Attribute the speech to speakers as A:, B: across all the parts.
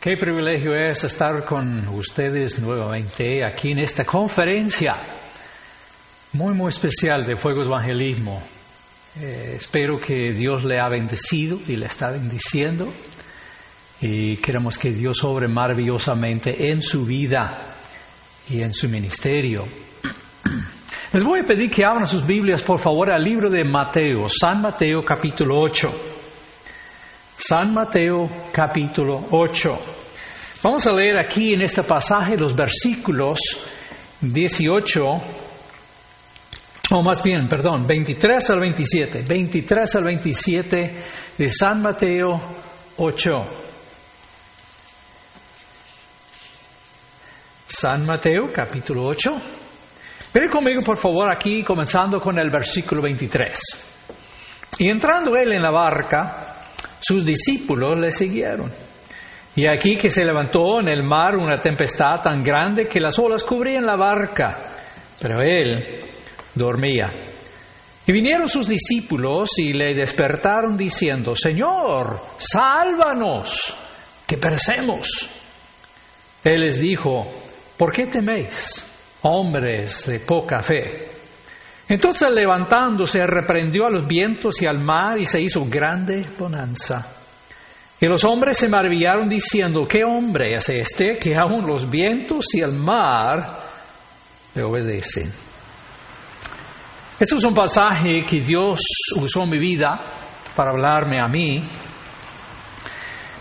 A: Qué privilegio es estar con ustedes nuevamente aquí en esta conferencia muy, muy especial de Fuegos Evangelismo. Eh, espero que Dios le ha bendecido y le está bendiciendo y queremos que Dios obre maravillosamente en su vida y en su ministerio. Les voy a pedir que abran sus Biblias, por favor, al libro de Mateo, San Mateo capítulo 8. San Mateo capítulo 8. Vamos a leer aquí en este pasaje los versículos 18, o más bien, perdón, 23 al 27, 23 al 27 de San Mateo 8. San Mateo capítulo 8. Ven conmigo, por favor, aquí comenzando con el versículo 23. Y entrando él en la barca, sus discípulos le siguieron. Y aquí que se levantó en el mar una tempestad tan grande que las olas cubrían la barca, pero él dormía. Y vinieron sus discípulos y le despertaron diciendo, Señor, sálvanos, que perecemos. Él les dijo, ¿por qué teméis, hombres de poca fe? Entonces levantándose reprendió a los vientos y al mar y se hizo grande bonanza. Y los hombres se maravillaron diciendo, ¿qué hombre es este que aún los vientos y el mar le obedecen? Este es un pasaje que Dios usó en mi vida para hablarme a mí.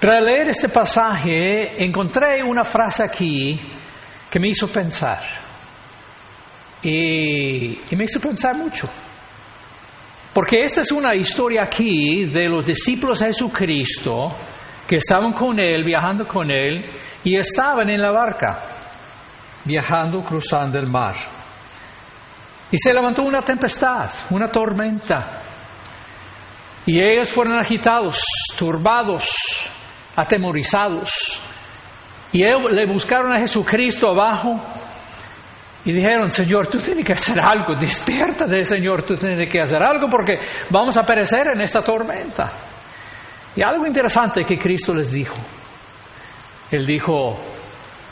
A: Al leer este pasaje encontré una frase aquí que me hizo pensar. Y, me hizo pensar mucho. Porque esta es una historia aquí de los discípulos de Jesucristo que estaban con Él, viajando con Él, y estaban en la barca, viajando, cruzando el mar. Y se levantó una tempestad, una tormenta. Y ellos fueron agitados, turbados, atemorizados. Y le buscaron a Jesucristo abajo y dijeron, Señor, tú tienes que hacer algo, despiértate, Señor, tú tienes que hacer algo porque vamos a perecer en esta tormenta. Y algo interesante que Cristo les dijo. Él dijo,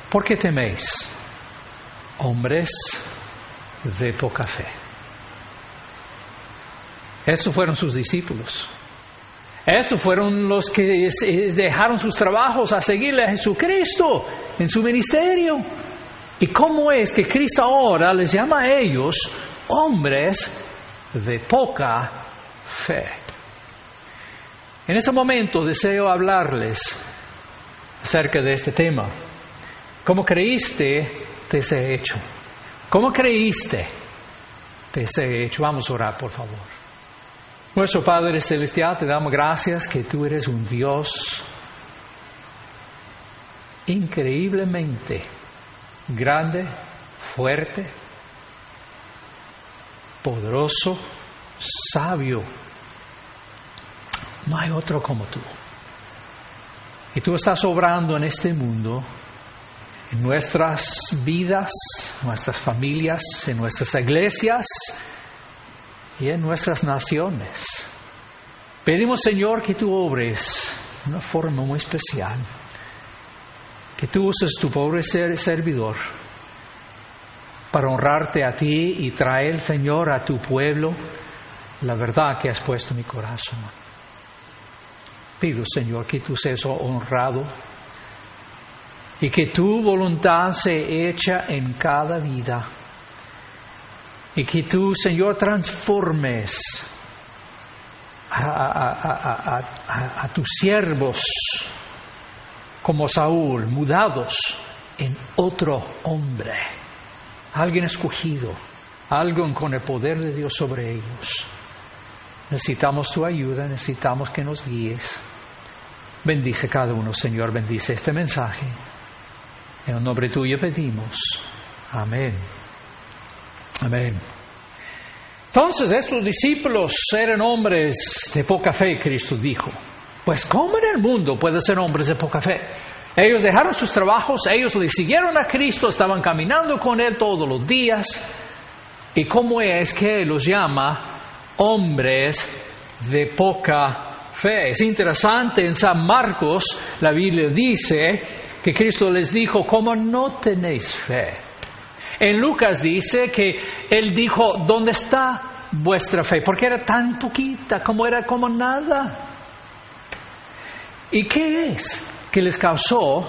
A: ¿por qué teméis, hombres de poca fe? Esos fueron sus discípulos. Esos fueron los que dejaron sus trabajos a seguirle a Jesucristo en su ministerio. ¿Y cómo es que Cristo ahora les llama a ellos hombres de poca fe? En ese momento deseo hablarles acerca de este tema. ¿Cómo creíste de ese hecho? ¿Cómo creíste ese hecho? Vamos a orar, por favor. Nuestro Padre Celestial, te damos gracias que tú eres un Dios increíblemente grande, fuerte, poderoso, sabio. No hay otro como tú. Y tú estás obrando en este mundo, en nuestras vidas, nuestras familias, en nuestras iglesias y en nuestras naciones. Pedimos, Señor, que tú obres de una forma muy especial que tú uses tu pobre ser, servidor para honrarte a ti y traer, Señor, a tu pueblo la verdad que has puesto en mi corazón. Pido, Señor, que tú seas honrado y que tu voluntad se echa en cada vida y que tú, Señor, transformes a tus siervos como Saúl, mudados en otro hombre, alguien escogido, alguien con el poder de Dios sobre ellos. Necesitamos tu ayuda, necesitamos que nos guíes. Bendice cada uno, Señor, bendice este mensaje. En el nombre tuyo pedimos. Amén. Amén. Entonces estos discípulos eran hombres de poca fe, Cristo dijo. Pues ¿cómo en el mundo puede ser hombres de poca fe? Ellos dejaron sus trabajos, ellos le siguieron a Cristo, estaban caminando con Él todos los días. ¿Y cómo es que Él los llama hombres de poca fe? Es interesante, en San Marcos la Biblia dice que Cristo les dijo, ¿cómo no tenéis fe? En Lucas dice que Él dijo, ¿dónde está vuestra fe? Porque era tan poquita, como era como nada. ¿Y qué es que les causó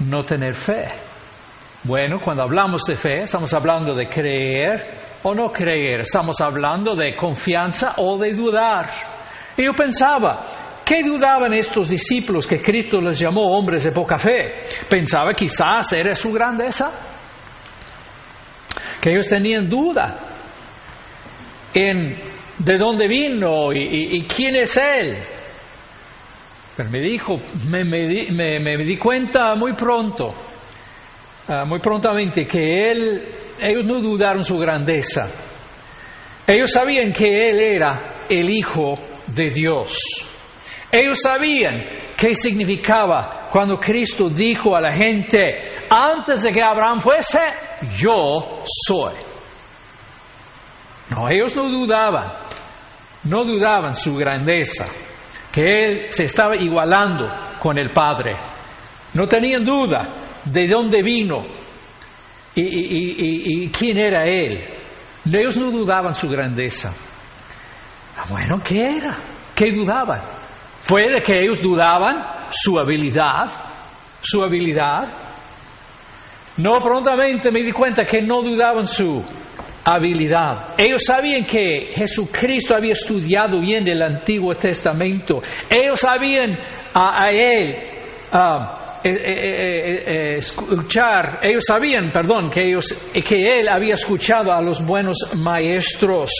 A: no tener fe? Bueno, cuando hablamos de fe, estamos hablando de creer o no creer, estamos hablando de confianza o de dudar. Y yo pensaba, ¿qué dudaban estos discípulos que Cristo les llamó hombres de poca fe? Pensaba quizás era su grandeza, que ellos tenían duda en de dónde vino y, quién es Él. Pero me dijo, me, me, di cuenta muy pronto, ah, muy prontamente, que Él, ellos no dudaron su grandeza. Ellos sabían que Él era el Hijo de Dios. Ellos sabían qué significaba cuando Cristo dijo a la gente, antes de que Abraham fuese, yo soy. No, ellos no dudaban, no dudaban su grandeza, que Él se estaba igualando con el Padre. No tenían duda de dónde vino y, quién era Él. Ellos no dudaban su grandeza. Ah, bueno, ¿qué era? ¿Qué dudaban? Fue de que ellos dudaban su habilidad, su habilidad. No, prontamente me di cuenta que no dudaban su habilidad. Ellos sabían que Jesucristo había estudiado bien el Antiguo Testamento. Ellos sabían a, Él eh, eh, eh, escuchar, ellos sabían, perdón, que, ellos, que Él había escuchado a los buenos maestros.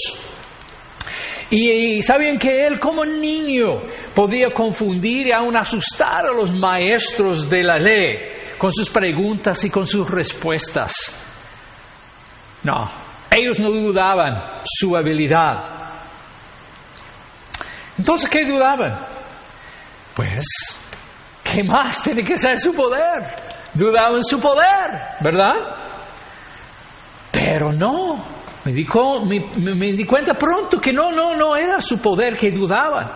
A: Y, sabían que él como niño podía confundir y aún asustar a los maestros de la ley con sus preguntas y con sus respuestas. No, ellos no dudaban su habilidad. Entonces, ¿qué dudaban? Pues, ¿qué más tiene que ser su poder? Dudaban su poder, ¿verdad? Pero no, me di, me di cuenta pronto que no, no, no era su poder que dudaban.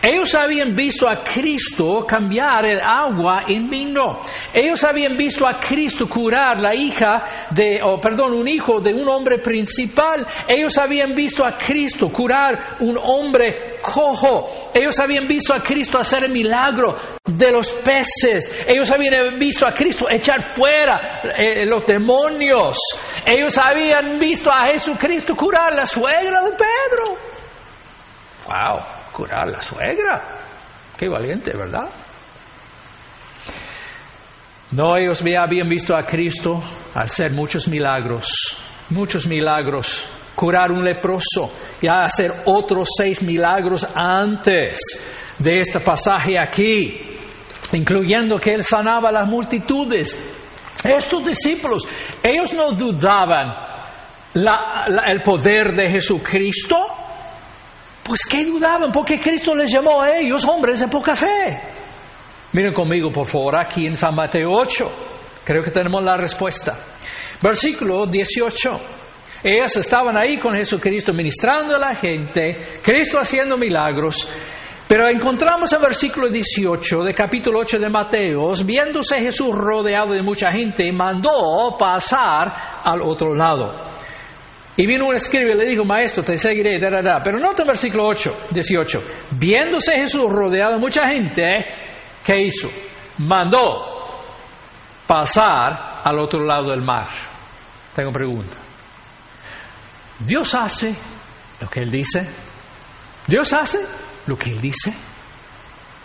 A: Ellos habían visto a Cristo cambiar el agua en vino. Ellos habían visto a Cristo curar la hija de, o perdón, un hijo de un hombre principal. Ellos habían visto a Cristo curar un hombre cojo. Ellos habían visto a Cristo hacer el milagro de los peces. Ellos habían visto a Cristo echar fuera eh, los demonios. Ellos habían visto a Jesucristo curar la suegra de Pedro. Wow curar la suegra. Qué valiente, ¿verdad? No, ellos habían visto a Cristo hacer muchos milagros, muchos milagros, curar un leproso y hacer otros seis milagros antes de este pasaje aquí, incluyendo que él sanaba a las multitudes. Estos discípulos, ellos no dudaban el poder de Jesucristo, pues ¿qué dudaban? Porque Cristo les llamó a ellos hombres de poca fe. Miren conmigo, por favor, aquí en San Mateo 8. Creo que tenemos la respuesta. Versículo 18. Ellas estaban ahí con Jesucristo ministrando a la gente, Cristo haciendo milagros. Pero encontramos en versículo 18 de capítulo 8 de Mateo, viéndose Jesús rodeado de mucha gente, mandó pasar al otro lado. Y vino un escriba y le dijo, maestro, te seguiré, da, da, Pero nota el versículo 8, 18. Viéndose Jesús rodeado de mucha gente, ¿qué hizo? Mandó pasar al otro lado del mar. Tengo pregunta. Dios hace lo que Él dice. Dios hace lo que Él dice.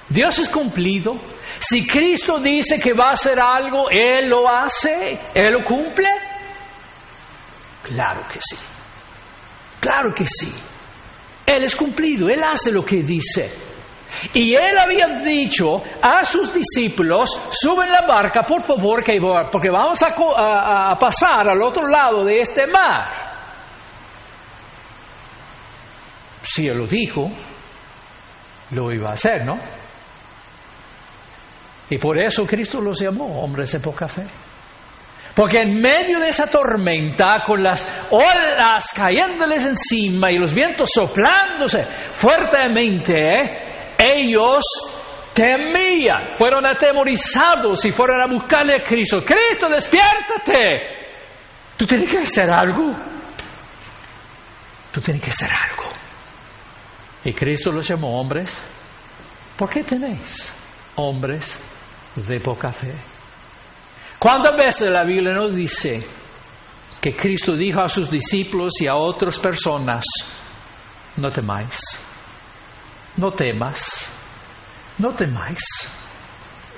A: Dios es cumplido. Si Cristo dice que va a hacer algo, Él lo hace, Él lo cumple. Claro que sí. Claro que sí. Él es cumplido, Él hace lo que dice. Y Él había dicho a sus discípulos, suben la barca, por favor, que, porque vamos a, pasar al otro lado de este mar. Si Él lo dijo, lo iba a hacer, ¿no? Y por eso Cristo los llamó hombres de poca fe. Porque en medio de esa tormenta, con las olas cayéndoles encima y los vientos soplándose fuertemente, ellos temían, fueron atemorizados y fueron a buscarle a Cristo. Cristo, despiértate. Tú tienes que hacer algo. Tú tienes que hacer algo. Y Cristo los llamó hombres. ¿Por qué tenéis hombres de poca fe? ¿Cuántas veces la Biblia nos dice que Cristo dijo a sus discípulos y a otras personas, no temáis, no temas, no temáis,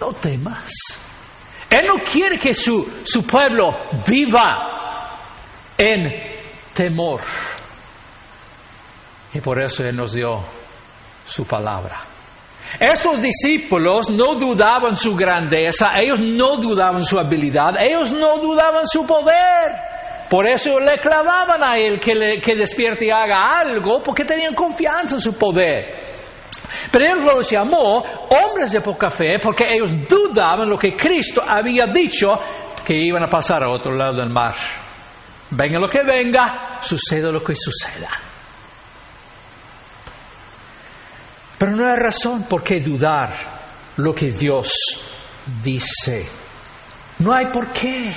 A: no temas? Él no quiere que su, su pueblo viva en temor. Y por eso Él nos dio su palabra. Estos discípulos no dudaban su grandeza, ellos no dudaban su habilidad, ellos no dudaban su poder. Por eso le clavaban a Él que, que despierte y haga algo, porque tenían confianza en su poder. Pero Él los llamó hombres de poca fe porque ellos dudaban lo que Cristo había dicho que iban a pasar a otro lado del mar. Venga lo que venga, suceda lo que suceda. Pero no hay razón por qué dudar lo que Dios dice. No hay por qué.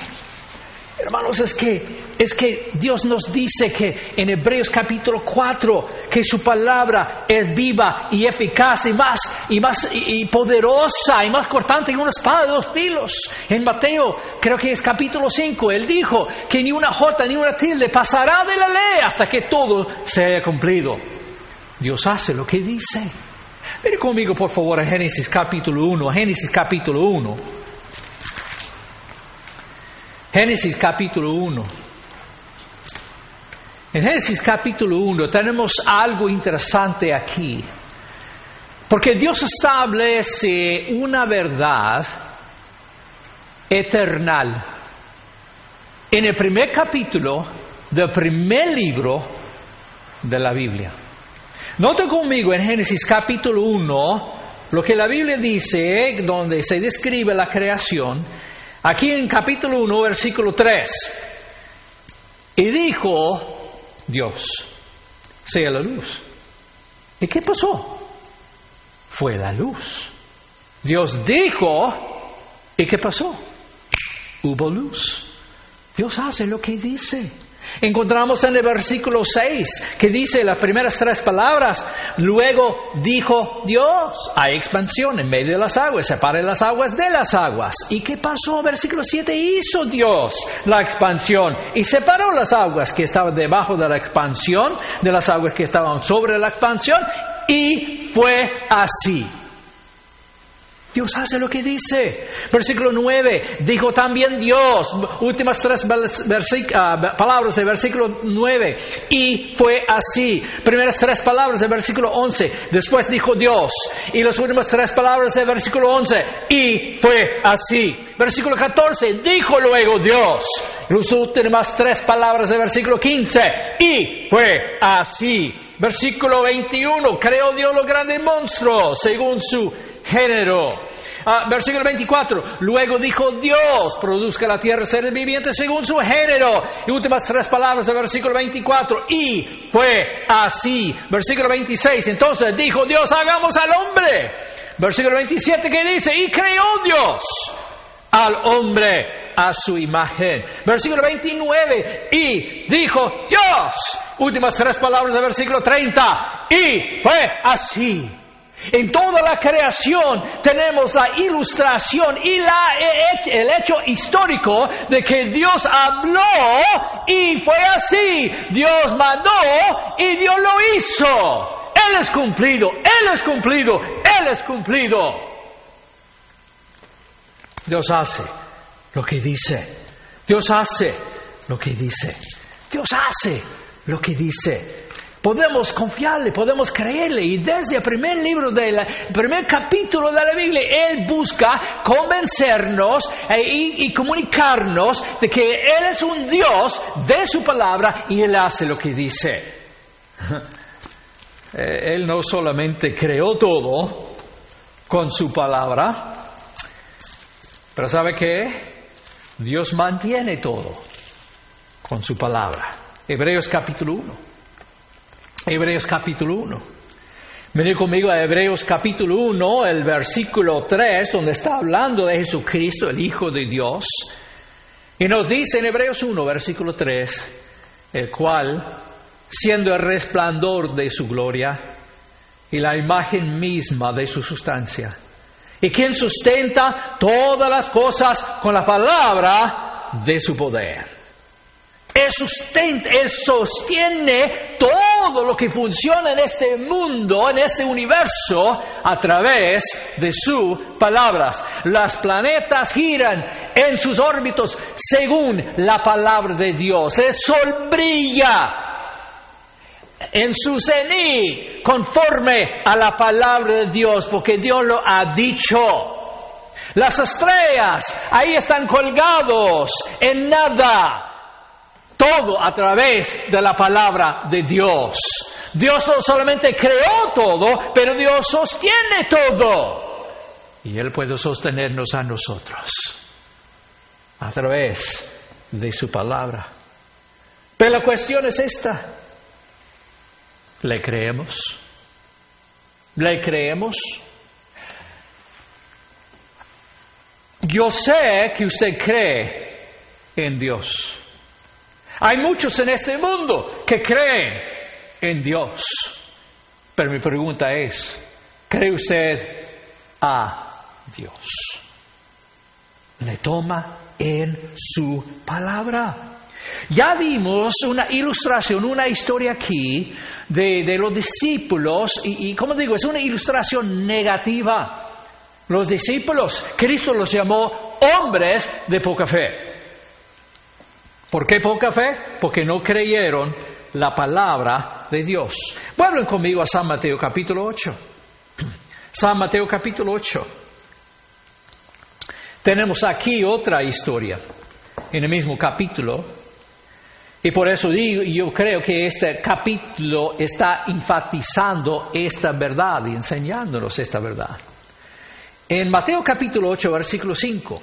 A: Hermanos, es que, es que Dios nos dice que en Hebreos capítulo 4, que su palabra es viva y eficaz y más, y más, y, poderosa y más cortante que una espada de dos filos. En Mateo, creo que es capítulo 5, él dijo que ni una jota ni una tilde pasará de la ley hasta que todo se haya cumplido. Dios hace lo que dice. Ven conmigo, por favor, a Génesis capítulo 1, Génesis capítulo 1. Génesis capítulo 1. En Génesis capítulo 1 tenemos algo interesante aquí. Porque Dios establece una verdad eternal. En el primer capítulo del primer libro de la Biblia. Nota conmigo en Génesis capítulo 1 lo que la Biblia dice, donde se describe la creación. Aquí en capítulo 1, versículo 3. Y dijo Dios, sea la luz. ¿Y qué pasó? Fue la luz. Dios dijo, ¿y qué pasó? Hubo luz. Dios hace lo que dice. Encontramos en el versículo 6 que dice las primeras tres palabras, luego dijo Dios, hay expansión en medio de las aguas, separe las aguas de las aguas. ¿Y qué pasó? Versículo 7 hizo Dios la expansión y separó las aguas que estaban debajo de la expansión de las aguas que estaban sobre la expansión y fue así. Dios hace lo que dice. Versículo 9, dijo también Dios, últimas tres uh, palabras del versículo 9, y fue así. Primeras tres palabras del versículo 11, después dijo Dios, y las últimas tres palabras del versículo 11, y fue así. Versículo 14, dijo luego Dios, las últimas tres palabras del versículo 15, y fue así. Versículo 21, creó Dios los grandes monstruos según su género. Ah, versículo 24. Luego dijo Dios, produzca la tierra seres vivientes según su género. Y últimas tres palabras del versículo 24. Y fue así. Versículo 26. Entonces dijo Dios, hagamos al hombre. Versículo 27 que dice, y creó Dios al hombre a su imagen. Versículo 29, y dijo Dios, últimas tres palabras del versículo 30, y fue así. En toda la creación tenemos la ilustración y la, el hecho histórico de que Dios habló y fue así. Dios mandó y Dios lo hizo. Él es cumplido, Él es cumplido, Él es cumplido. Dios hace lo que dice. Dios hace lo que dice. Dios hace lo que dice. Podemos confiarle, podemos creerle. Y desde el primer libro del primer capítulo de la Biblia, Él busca convencernos e, y, comunicarnos de que Él es un Dios de su palabra y Él hace lo que dice. Eh, él no solamente creó todo con su palabra, pero ¿sabe qué? Dios mantiene todo con su palabra. Hebreos capítulo 1. Hebreos capítulo 1. Venid conmigo a Hebreos capítulo 1, el versículo 3, donde está hablando de Jesucristo, el Hijo de Dios. Y nos dice en Hebreos 1, versículo 3, el cual, siendo el resplandor de su gloria y la imagen misma de su sustancia, y quien sustenta todas las cosas con la palabra de su poder. Él sustenta, sostiene todo lo que funciona en este mundo, en este universo, a través de sus palabras. Las planetas giran en sus órbitos según la palabra de Dios. El sol brilla en su cenit conforme a la palabra de Dios, porque Dios lo ha dicho. Las estrellas ahí están colgados en nada todo a través de la palabra de Dios. Dios no solamente creó todo, pero Dios sostiene todo. Y Él puede sostenernos a nosotros a través de su palabra. Pero la cuestión es esta. ¿Le creemos? ¿Le creemos? Yo sé que usted cree en Dios. Hay muchos en este mundo que creen en Dios. Pero mi pregunta es, ¿cree usted a Dios? ¿Le toma en su palabra? Ya vimos una ilustración, una historia aquí de, los discípulos y, y, como digo, es una ilustración negativa. Los discípulos, Cristo los llamó hombres de poca fe. ¿Por qué poca fe? Porque no creyeron la palabra de Dios. Vuelven conmigo a San Mateo capítulo 8. San Mateo capítulo 8. Tenemos aquí otra historia en el mismo capítulo. Y por eso digo, yo creo que este capítulo está enfatizando esta verdad y enseñándonos esta verdad. En Mateo capítulo 8, versículo 5.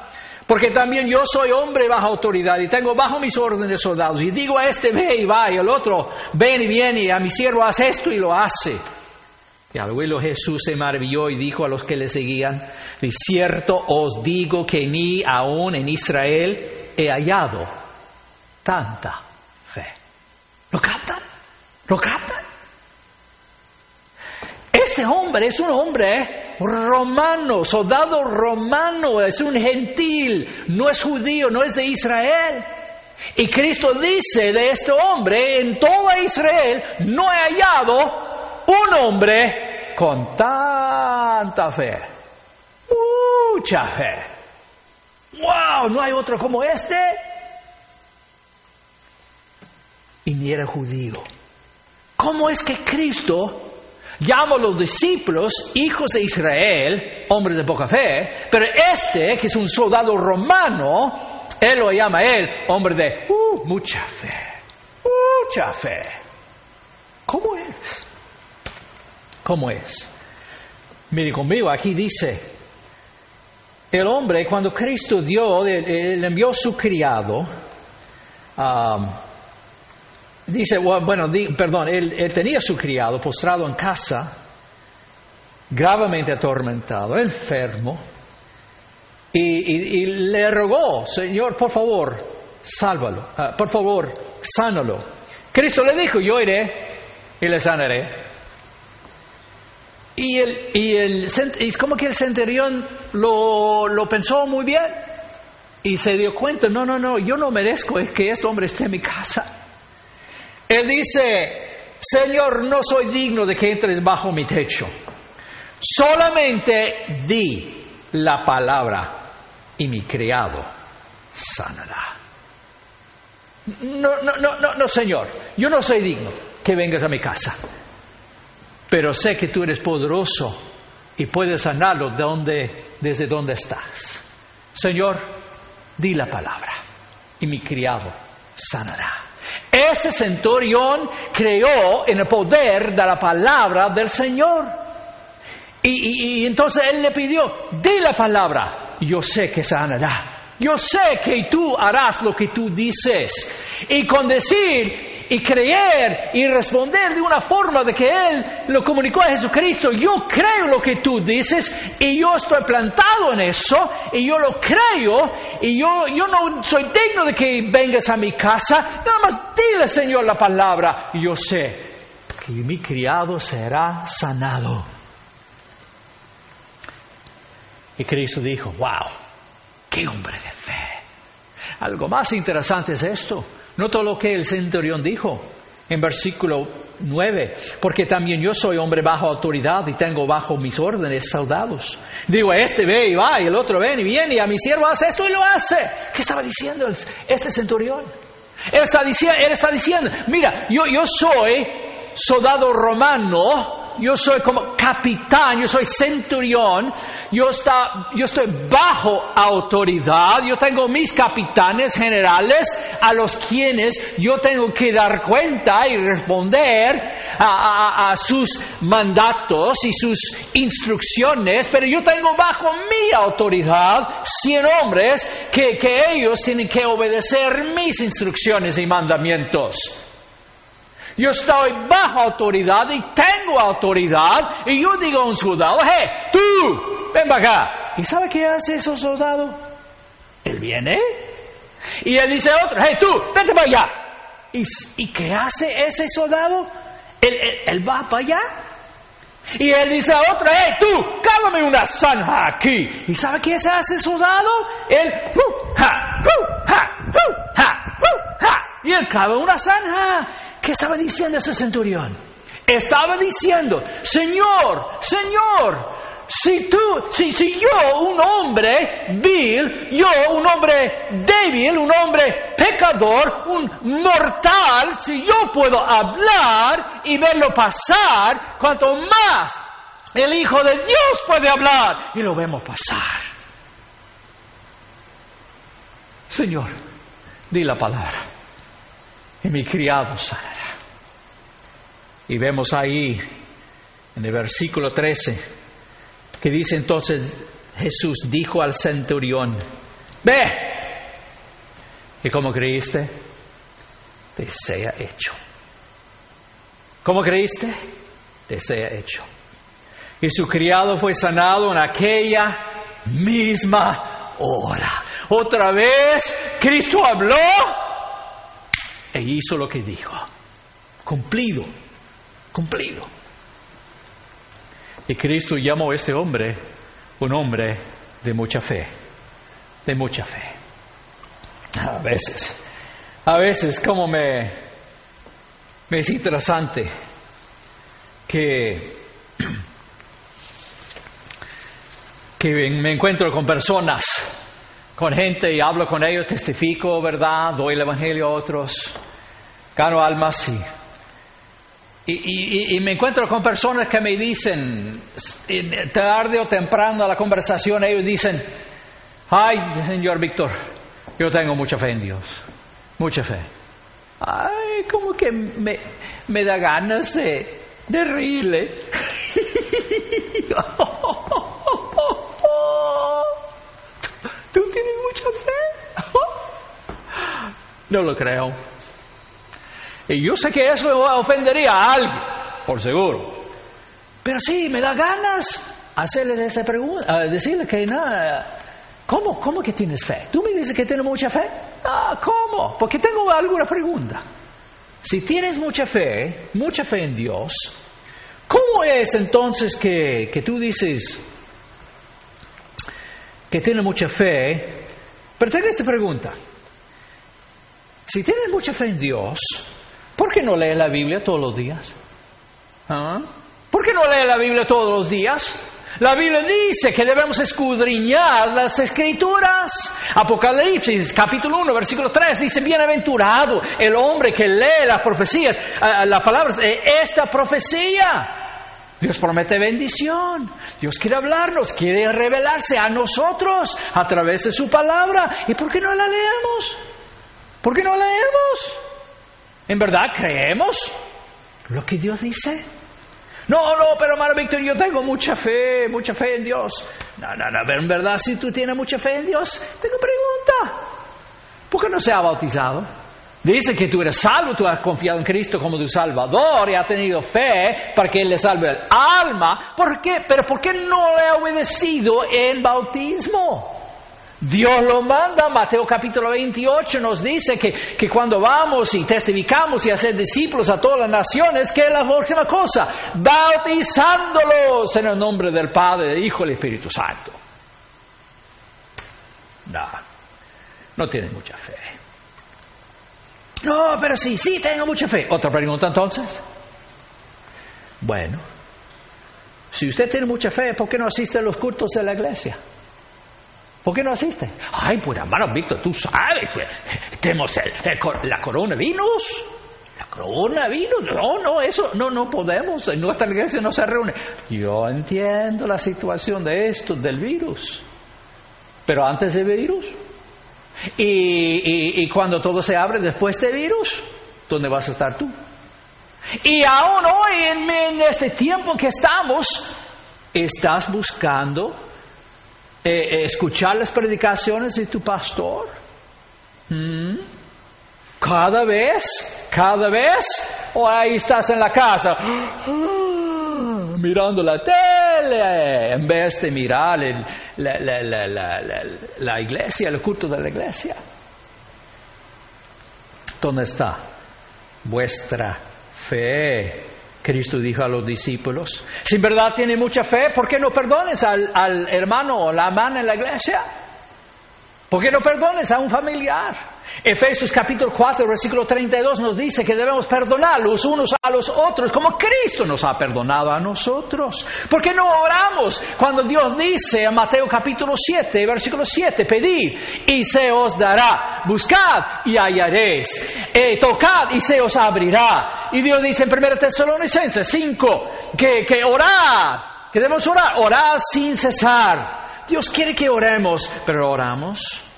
A: Porque también yo soy hombre bajo autoridad y tengo bajo mis órdenes soldados. Y digo a este ve y va, y al otro ven y viene, y a mi siervo haz esto y lo hace. Y al oírlo Jesús se maravilló y dijo a los que le seguían, de cierto os digo que ni aún en Israel he hallado tanta fe. ¿Lo captan? ¿Lo captan? Este hombre es un hombre romano, soldado romano, es un gentil, no es judío, no es de Israel. Y Cristo dice de este hombre, en toda Israel no he hallado un hombre con tanta fe, mucha fe. ¡Wow! ¿No hay otro como este? Y ni era judío. ¿Cómo es que Cristo llamo a los discípulos hijos de Israel, hombres de poca fe, pero este, que es un soldado romano, él lo llama él, hombre de uh, mucha fe, mucha fe. ¿Cómo es? ¿Cómo es? Mire conmigo, aquí dice, el hombre cuando Cristo dio, él, envió su criado, Dice, bueno, perdón, él, tenía su criado postrado en casa, gravemente atormentado, enfermo, y, le rogó, Señor, por favor, sálvalo, ah, por favor, sánalo. Cristo le dijo, yo iré y le sanaré. Y, el, y, el, es como que el centurión lo, lo pensó muy bien y se dio cuenta, no, no, no, yo no merezco que este hombre esté en mi casa. Él dice, Señor, no soy digno de que entres bajo mi techo. Solamente di la palabra y mi criado sanará. No, no, no, no, no, Señor, yo no soy digno que vengas a mi casa, pero sé que tú eres poderoso y puedes sanarlo desde donde estás. Señor, di la palabra y mi criado sanará. Ese centurión creó en el poder de la palabra del Señor. Y, entonces él le pidió, di la palabra, yo sé que sanará. Yo sé que tú harás lo que tú dices. Y con decir y creer y responder de una forma de que Él lo comunicó a Jesucristo. Yo creo lo que tú dices y yo estoy plantado en eso y yo lo creo y yo, yo no soy digno de que vengas a mi casa. Nada más dile, Señor, la palabra yo sé que mi criado será sanado. Y Cristo dijo, wow, qué hombre de fe. Algo más interesante es esto. Nota lo que el centurión dijo en versículo 9, porque también yo soy hombre bajo autoridad y tengo bajo mis órdenes soldados. Digo, este ve y va, y el otro ven y viene, y a mi siervo hace esto y lo hace. ¿Qué estaba diciendo este centurión? Él está diciendo, él está diciendo mira, yo, yo soy soldado romano, yo soy como capitán, yo soy centurión, yo, está, yo estoy bajo autoridad, yo tengo mis capitanes generales a los quienes yo tengo que dar cuenta y responder a, sus mandatos y sus instrucciones, pero yo tengo bajo mi autoridad cien hombres que, que ellos tienen que obedecer mis instrucciones y mandamientos. Yo estoy bajo autoridad y tengo autoridad. Y yo digo a un soldado, hey, tú, ven para acá. ¿Y sabe qué hace ese soldado? Él viene. Y él dice a otro, hey, tú, vente para allá. ¿Y, qué hace ese soldado? Él, él, va para allá. Y él dice a otro, hey, tú, cávame una zanja aquí. ¿Y sabe qué hace ese soldado? Él, uh, ja, uh, ja, uh, ja, ja. Y él cava una zanja. ¿Qué estaba diciendo ese centurión? Estaba diciendo, Señor, Señor, si tú, si, si yo, un hombre vil, yo, un hombre débil, un hombre pecador, un mortal, si yo puedo hablar y verlo pasar, cuanto más el Hijo de Dios puede hablar y lo vemos pasar. Señor, di la palabra y mi criado sanará. Y vemos ahí en el versículo 13 que dice entonces Jesús dijo al centurión, ve, y como creíste, te sea hecho. ¿Cómo creíste? Te sea hecho. Y su criado fue sanado en aquella misma hora. Otra vez Cristo habló e hizo lo que dijo. Cumplido, cumplido. Y Cristo llamó a este hombre un hombre de mucha fe, de mucha fe. A veces, a veces como me, me es interesante que, que me encuentro con personas, con gente y hablo con ellos, testifico, ¿verdad? Doy el Evangelio a otros, gano almas y y, me encuentro con personas que me dicen, tarde o temprano a la conversación, ellos dicen, ay, señor Víctor, yo tengo mucha fe en Dios, mucha fe. Ay, como que me, me da ganas de, de reírle. ¿Tú tienes mucha fe? no lo creo. Y yo sé que eso ofendería a alguien, por seguro. Pero sí, me da ganas hacerles esa pregunta, decirle que nada. ¿Cómo? ¿Cómo que tienes fe? ¿Tú me dices que tienes mucha fe? Ah, ¿cómo? Porque tengo alguna pregunta. Si tienes mucha fe, mucha fe en Dios, ¿cómo es entonces que, que tú dices que tienes mucha fe? Pero tengo esta pregunta. Si tienes mucha fe en Dios, ¿Por qué no lee la Biblia todos los días? ¿Ah? ¿Por qué no lee la Biblia todos los días? La Biblia dice que debemos escudriñar las escrituras. Apocalipsis capítulo 1 versículo 3 dice, bienaventurado el hombre que lee las profecías, las palabras de esta profecía. Dios promete bendición. Dios quiere hablarnos, quiere revelarse a nosotros a través de su palabra. ¿Y por qué no la leemos? ¿Por qué no la leemos? ¿En verdad creemos lo que Dios dice? No, no, pero hermano Víctor, yo tengo mucha fe, mucha fe en Dios. No, no, no, pero en verdad si tú tienes mucha fe en Dios, tengo pregunta. ¿Por qué no se ha bautizado? Dice que tú eres salvo, tú has confiado en Cristo como tu Salvador y has tenido fe para que Él le salve el alma. ¿Por qué? Pero ¿por qué no le ha obedecido en bautismo? Dios lo manda, Mateo capítulo 28 nos dice que, que, cuando vamos y testificamos y hacer discípulos a todas las naciones, que es la próxima cosa, bautizándolos en el nombre del Padre, del Hijo y del Espíritu Santo. No, no tiene mucha fe. No, pero sí, sí, tengo mucha fe. Otra pregunta entonces. Bueno, si usted tiene mucha fe, ¿por qué no asiste a los cultos de la iglesia? ¿Por qué no asiste? Ay, pues hermano Víctor, tú sabes, pues, tenemos el, el, la coronavirus. La. No, no, eso no, no podemos. Nuestra iglesia no se reúne. Yo entiendo la situación de esto, del virus. Pero antes del virus, y, y, cuando todo se abre después de virus, ¿dónde vas a estar tú? Y aún hoy, en, en este tiempo que estamos, estás buscando eh, escuchar las predicaciones de tu pastor. ¿Mm? Cada vez, cada vez, o ahí estás en la casa mirando la tele en vez de mirar la, la, la, la, iglesia, el culto de la iglesia. ¿Dónde está vuestra fe? Cristo dijo a los discípulos, si en verdad tiene mucha fe, ¿por qué no perdones al, al hermano o la hermana en la iglesia? ¿Por qué no perdones a un familiar? Efesios capítulo 4, versículo 32 nos dice que debemos perdonar los unos a los otros como Cristo nos ha perdonado a nosotros. ¿Por qué no oramos cuando Dios dice en Mateo capítulo 7, versículo 7, pedid y se os dará, buscad y hallaréis, eh, tocad y se os abrirá. Y Dios dice en 1 Tesalonicenses 5 que, que orar, que debemos orar, orar sin cesar. Dios quiere que oremos, pero oramos.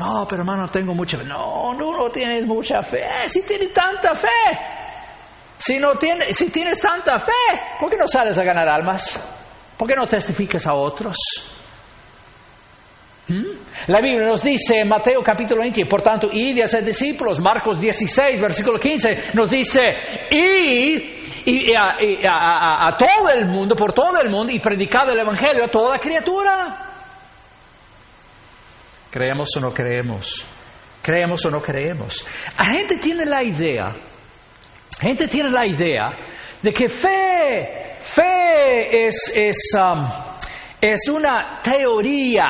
A: No, pero hermano, tengo mucha fe. No, no, no tienes mucha fe. Si tienes tanta fe. Si, no tienes, si tienes tanta fe, ¿por qué no sales a ganar almas? ¿Por qué no testificas a otros? ¿Mm? La Biblia nos dice en Mateo capítulo 20, por tanto, id y hacer discípulos. Marcos 16, versículo 15, nos dice, id y, a, todo el mundo, por todo el mundo, y predicad el Evangelio a toda criatura. ¿Creemos o no creemos? ¿Creemos o no creemos? La gente tiene la idea, gente tiene la idea de que fe, fe es, es, um, es una teoría,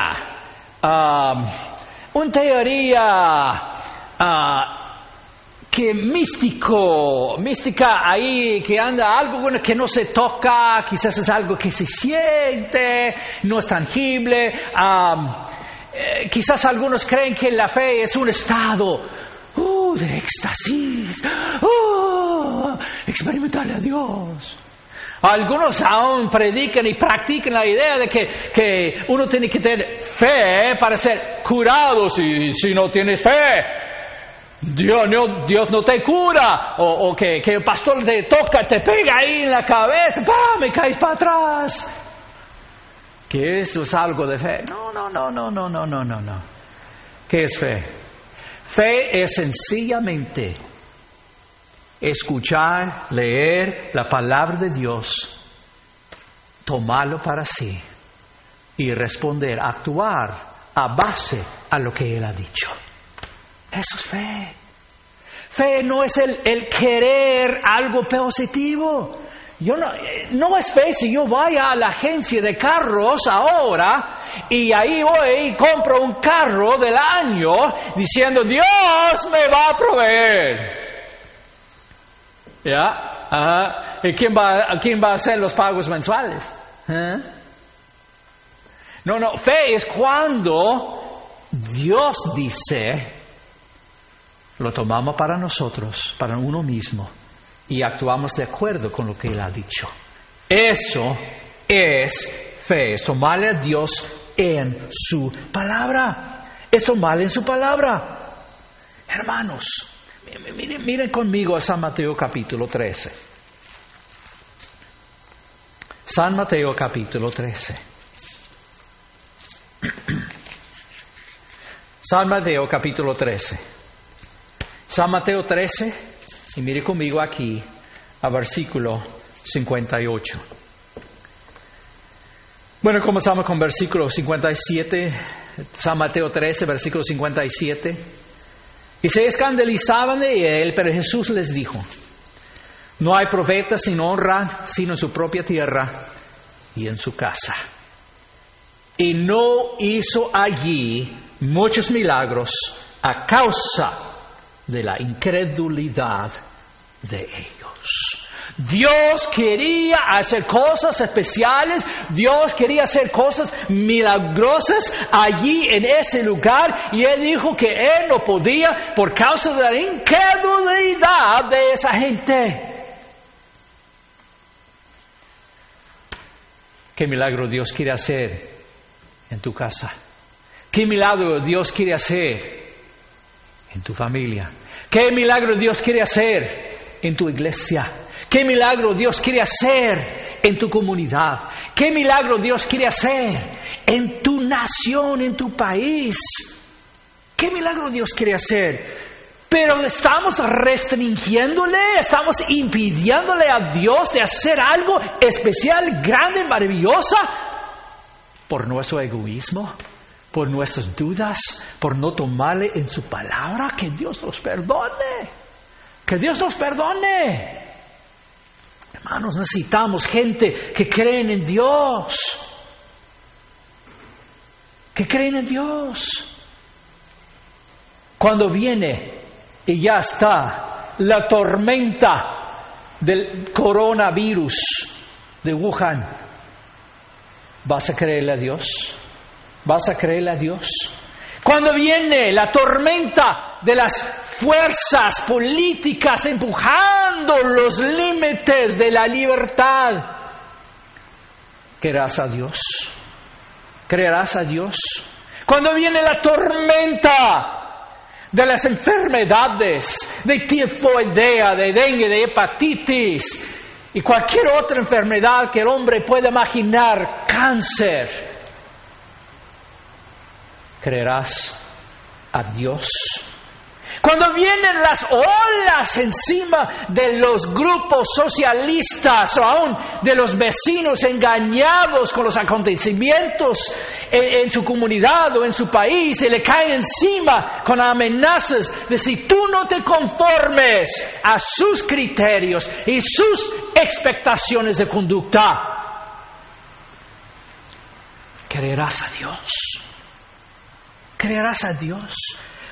A: um, una teoría uh, que místico, mística ahí, que anda algo que no se toca, quizás es algo que se siente, no es tangible. Eh, quizás algunos creen que la fe es un estado uh, de éxtasis, uh, a Dios. Algunos aún predican y practican la idea de que, que uno tiene que tener fe para ser curado. Si, si no tienes fe, Dios no, Dios no te cura, o, que, que, el pastor te toca, te pega ahí en la cabeza, ¡pam! me caes para atrás. Que eso es algo de fe. No, no, no, no, no, no, no, no, no. ¿Qué es fe? Fe es sencillamente escuchar, leer la palabra de Dios, tomarlo para sí y responder, actuar a base a lo que Él ha dicho. Eso es fe. Fe no es el, el querer algo positivo. Yo no, no es fe si yo vaya a la agencia de carros ahora y ahí voy y compro un carro del año diciendo Dios me va a proveer. ¿Ya? ¿Y quién va, quién va a hacer los pagos mensuales? ¿Eh? No, no, fe es cuando Dios dice, lo tomamos para nosotros, para uno mismo, y actuamos de acuerdo con lo que Él ha dicho. Eso es fe, es tomarle a Dios en su palabra. Es tomarle en su palabra. Hermanos, miren, miren conmigo a San Mateo capítulo 13. San Mateo capítulo 13. San Mateo capítulo 13. San Mateo 13, y mire conmigo aquí a versículo 58. Bueno, comenzamos con versículo 57, San Mateo 13, versículo 57. Y se escandalizaban de él, pero Jesús les dijo, no hay profeta sin honra, sino en su propia tierra y en su casa. Y no hizo allí muchos milagros a causa de la incredulidad de ellos. Dios quería hacer cosas especiales, Dios quería hacer cosas milagrosas allí en ese lugar y él dijo que él no podía por causa de la incredulidad de esa gente. ¿Qué milagro Dios quiere hacer en tu casa? ¿Qué milagro Dios quiere hacer en tu familia? ¿Qué milagro Dios quiere hacer en tu iglesia? ¿Qué milagro Dios quiere hacer en tu comunidad? ¿Qué milagro Dios quiere hacer en tu nación, en tu país? ¿Qué milagro Dios quiere hacer? Pero estamos restringiéndole, estamos impidiéndole a Dios de hacer algo especial, grande, maravillosa, por nuestro egoísmo, por nuestras dudas, por no tomarle en su palabra. Que Dios nos perdone, que Dios nos perdone. Hermanos, necesitamos gente que creen en Dios, que creen en Dios. Cuando viene y ya está la tormenta del coronavirus de Wuhan. ¿Vas a creerle a Dios? ¿Vas a creerle a Dios? Cuando viene la tormenta de las fuerzas políticas empujando los límites de la libertad, ¿creerás a Dios? ¿Creerás a Dios? Cuando viene la tormenta de las enfermedades, de tifoidea, de dengue, de hepatitis y cualquier otra enfermedad que el hombre pueda imaginar, cáncer. ¿Creerás a Dios? Cuando vienen las olas encima de los grupos socialistas o aún de los vecinos engañados con los acontecimientos en, su comunidad o en su país y le caen encima con amenazas de si tú no te conformes a sus criterios y sus expectaciones de conducta, creerás a Dios. Creerás a Dios.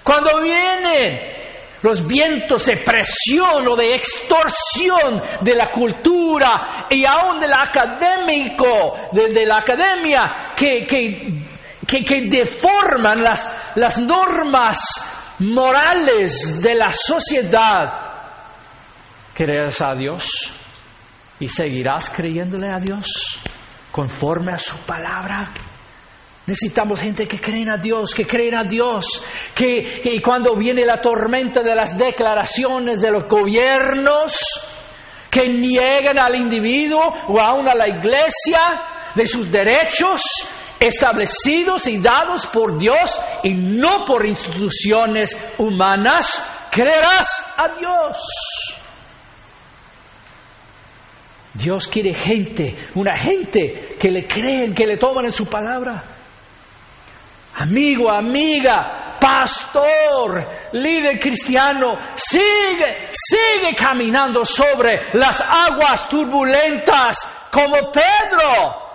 A: Cuando vienen los vientos de presión o de extorsión de la cultura y aún del académico, de, la academia, que, que, deforman las, las normas morales de la sociedad. ¿Creerás a Dios? ¿Y seguirás creyéndole a Dios conforme a su palabra? Necesitamos gente que cree a Dios, que cree a Dios, que, cuando viene la tormenta de las declaraciones de los gobiernos, que niegan al individuo o aún a la iglesia de sus derechos establecidos y dados por Dios y no por instituciones humanas, creerás a Dios. Dios quiere gente, una gente que le creen, que le toman en su palabra. Amigo, amiga, pastor, líder cristiano, sigue, sigue caminando sobre las aguas turbulentas como Pedro.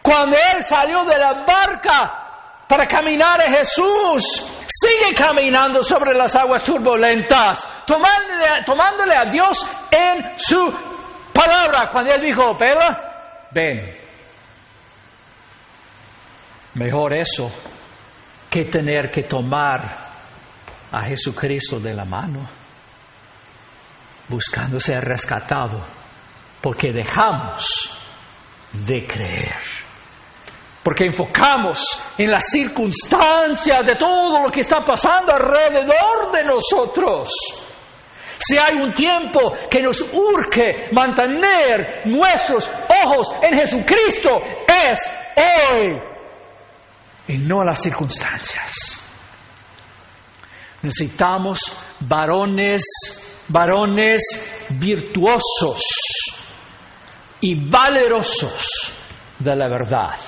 A: Cuando él salió de la barca para caminar a Jesús, sigue caminando sobre las aguas turbulentas, tomándole, tomándole a Dios en su palabra. Cuando él dijo, Pedro, ven, Mejor eso que tener que tomar a Jesucristo de la mano, buscando ser rescatado, porque dejamos de creer. Porque enfocamos en las circunstancias de todo lo que está pasando alrededor de nosotros. Si hay un tiempo que nos urge mantener nuestros ojos en Jesucristo, es hoy y no las circunstancias. Necesitamos varones, varones virtuosos y valerosos de la verdad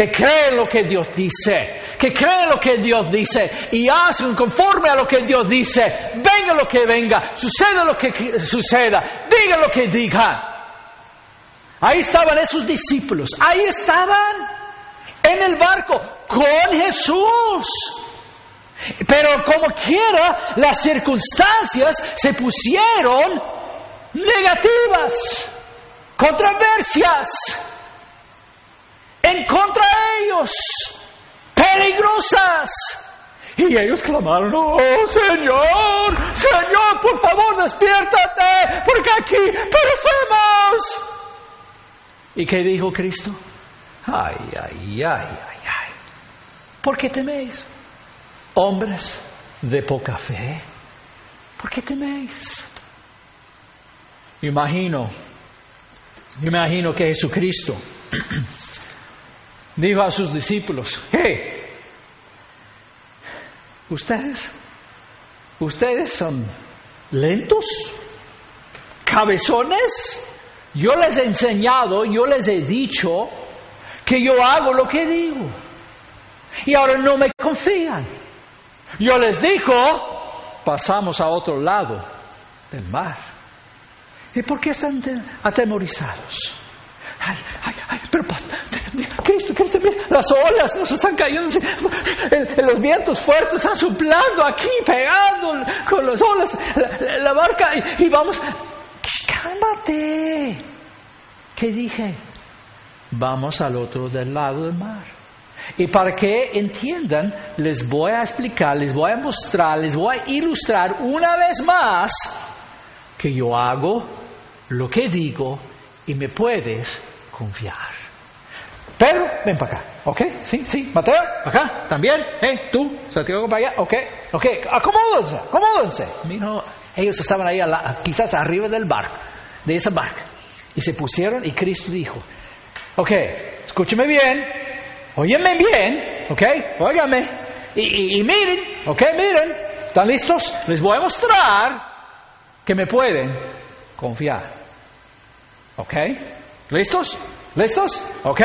A: que creen lo que Dios dice, que creen lo que Dios dice y hacen conforme a lo que Dios dice, venga lo que venga, suceda lo que suceda, diga lo que diga. Ahí estaban esos discípulos, ahí estaban en el barco con Jesús. Pero como quiera, las circunstancias se pusieron negativas, controversias en contra de ellos, peligrosas. Y ellos clamaron, oh Señor, Señor, por favor despiértate, porque aquí perecemos. ¿Y qué dijo Cristo? Ay, ay, ay, ay, ay. ¿Por qué teméis? Hombres de poca fe. ¿Por qué teméis? Imagino, imagino que Jesucristo dijo a sus discípulos, hey, ustedes, ustedes son lentos, cabezones, yo les he enseñado, yo les he dicho que yo hago lo que digo. Y ahora no me confían. Yo les digo, pasamos a otro lado del mar. ¿Y por qué están atemorizados? Ay, ay, ay, pero Cristo, Cristo, mira, las olas nos están cayendo, los vientos fuertes están soplando aquí, pegando con las olas, la, barca, y, vamos, cálmate. ¿Qué dije? Vamos al otro del lado del mar. Y para que entiendan, les voy a explicar, les voy a mostrar, les voy a ilustrar una vez más que yo hago lo que digo y me puedes confiar. Pedro, ven para acá, ¿ok? Sí, sí, Mateo, acá, también, ¿eh? Tú, Santiago para allá, ¿ok? Ok, acomódense, acomódense. Mira, ellos estaban ahí quizás arriba del barco, de esa barca, y se pusieron y Cristo dijo, ok, escúcheme bien, óyeme bien, ok, óigame, y, miren, ok, miren, ¿están listos? Les voy a mostrar que me pueden confiar, ¿ok? ¿Listos? ¿Listos? Ok.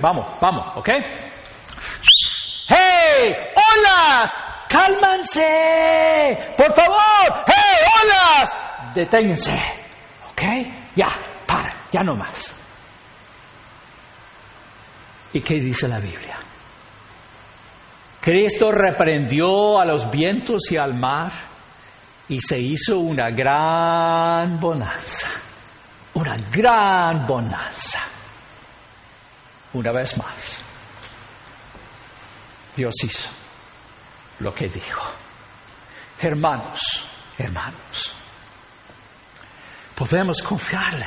A: vamos, vamos, ok. ¡Hey! ¡Olas! ¡Cálmanse! ¡Por favor! ¡Hey! ¡Olas! Deténganse. ¿Ok? Ya, para, ya no más. ¿Y qué dice la Biblia? Cristo reprendió a los vientos y al mar y se hizo una gran bonanza una gran bonanza. Una vez más, Dios hizo lo que dijo. Hermanos, hermanos, podemos confiarle,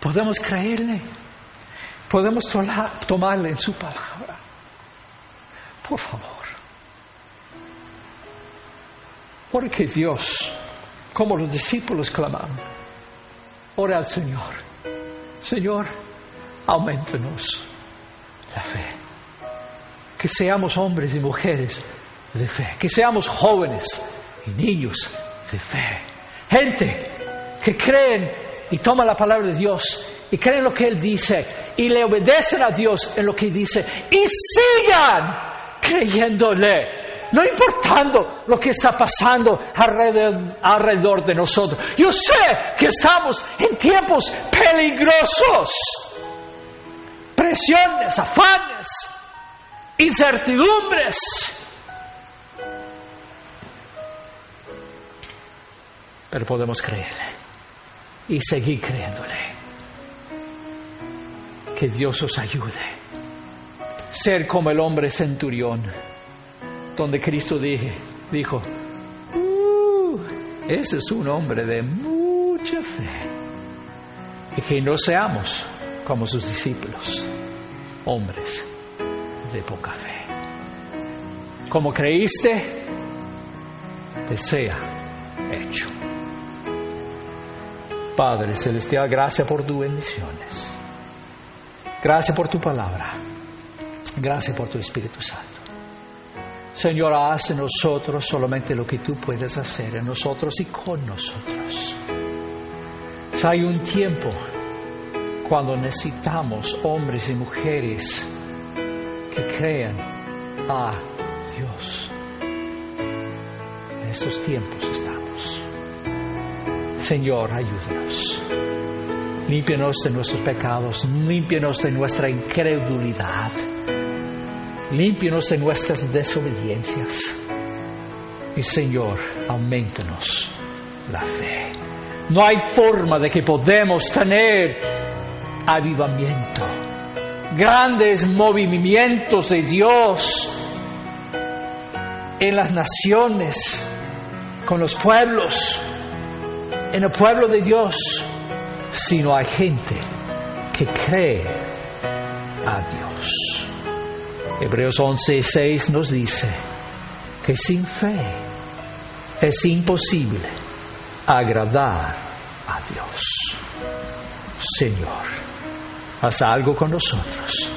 A: podemos creerle, podemos tomarle en su palabra. Por favor. Porque Dios como los discípulos clamaron. Ora al Señor. Señor, aumentanos la fe. Que seamos hombres y mujeres de fe. Que seamos jóvenes y niños de fe. Gente que creen y toman la palabra de Dios y creen lo que Él dice y le obedecen a Dios en lo que dice y sigan creyéndole no importando lo que está pasando alrededor, de nosotros. Yo sé que estamos en tiempos peligrosos, presiones, afanes, incertidumbres. Pero podemos creerle y seguir creyéndole. Que Dios os ayude. Ser como el hombre centurión donde Cristo dijo, uh, ese es un hombre de mucha fe. y que no seamos como sus discípulos, hombres de poca fe. Como creíste, te sea hecho. Padre Celestial, gracias por tus bendiciones. Gracias por tu palabra. Gracias por tu Espíritu Santo. Señor, haz en nosotros solamente lo que tú puedes hacer en nosotros y con nosotros. hay un tiempo cuando necesitamos hombres y mujeres que crean a Dios. En estos tiempos estamos. Señor, ayúdanos. Límpianos de nuestros pecados, límpianos de nuestra incredulidad, límpianos de nuestras desobediencias. Y Señor, aumentanos la fe. No hay forma de que podemos tener avivamiento, grandes movimientos de Dios en las naciones, con los pueblos, en el pueblo de Dios, sino hay gente que cree a Dios. Hebreos 11:6 nos dice que sin fe es imposible agradar a Dios. Señor, haz algo con nosotros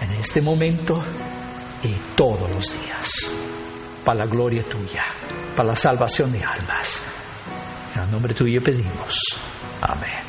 A: en este momento y todos los días, para la gloria tuya, para la salvación de almas. En el nombre tuyo pedimos. Amén.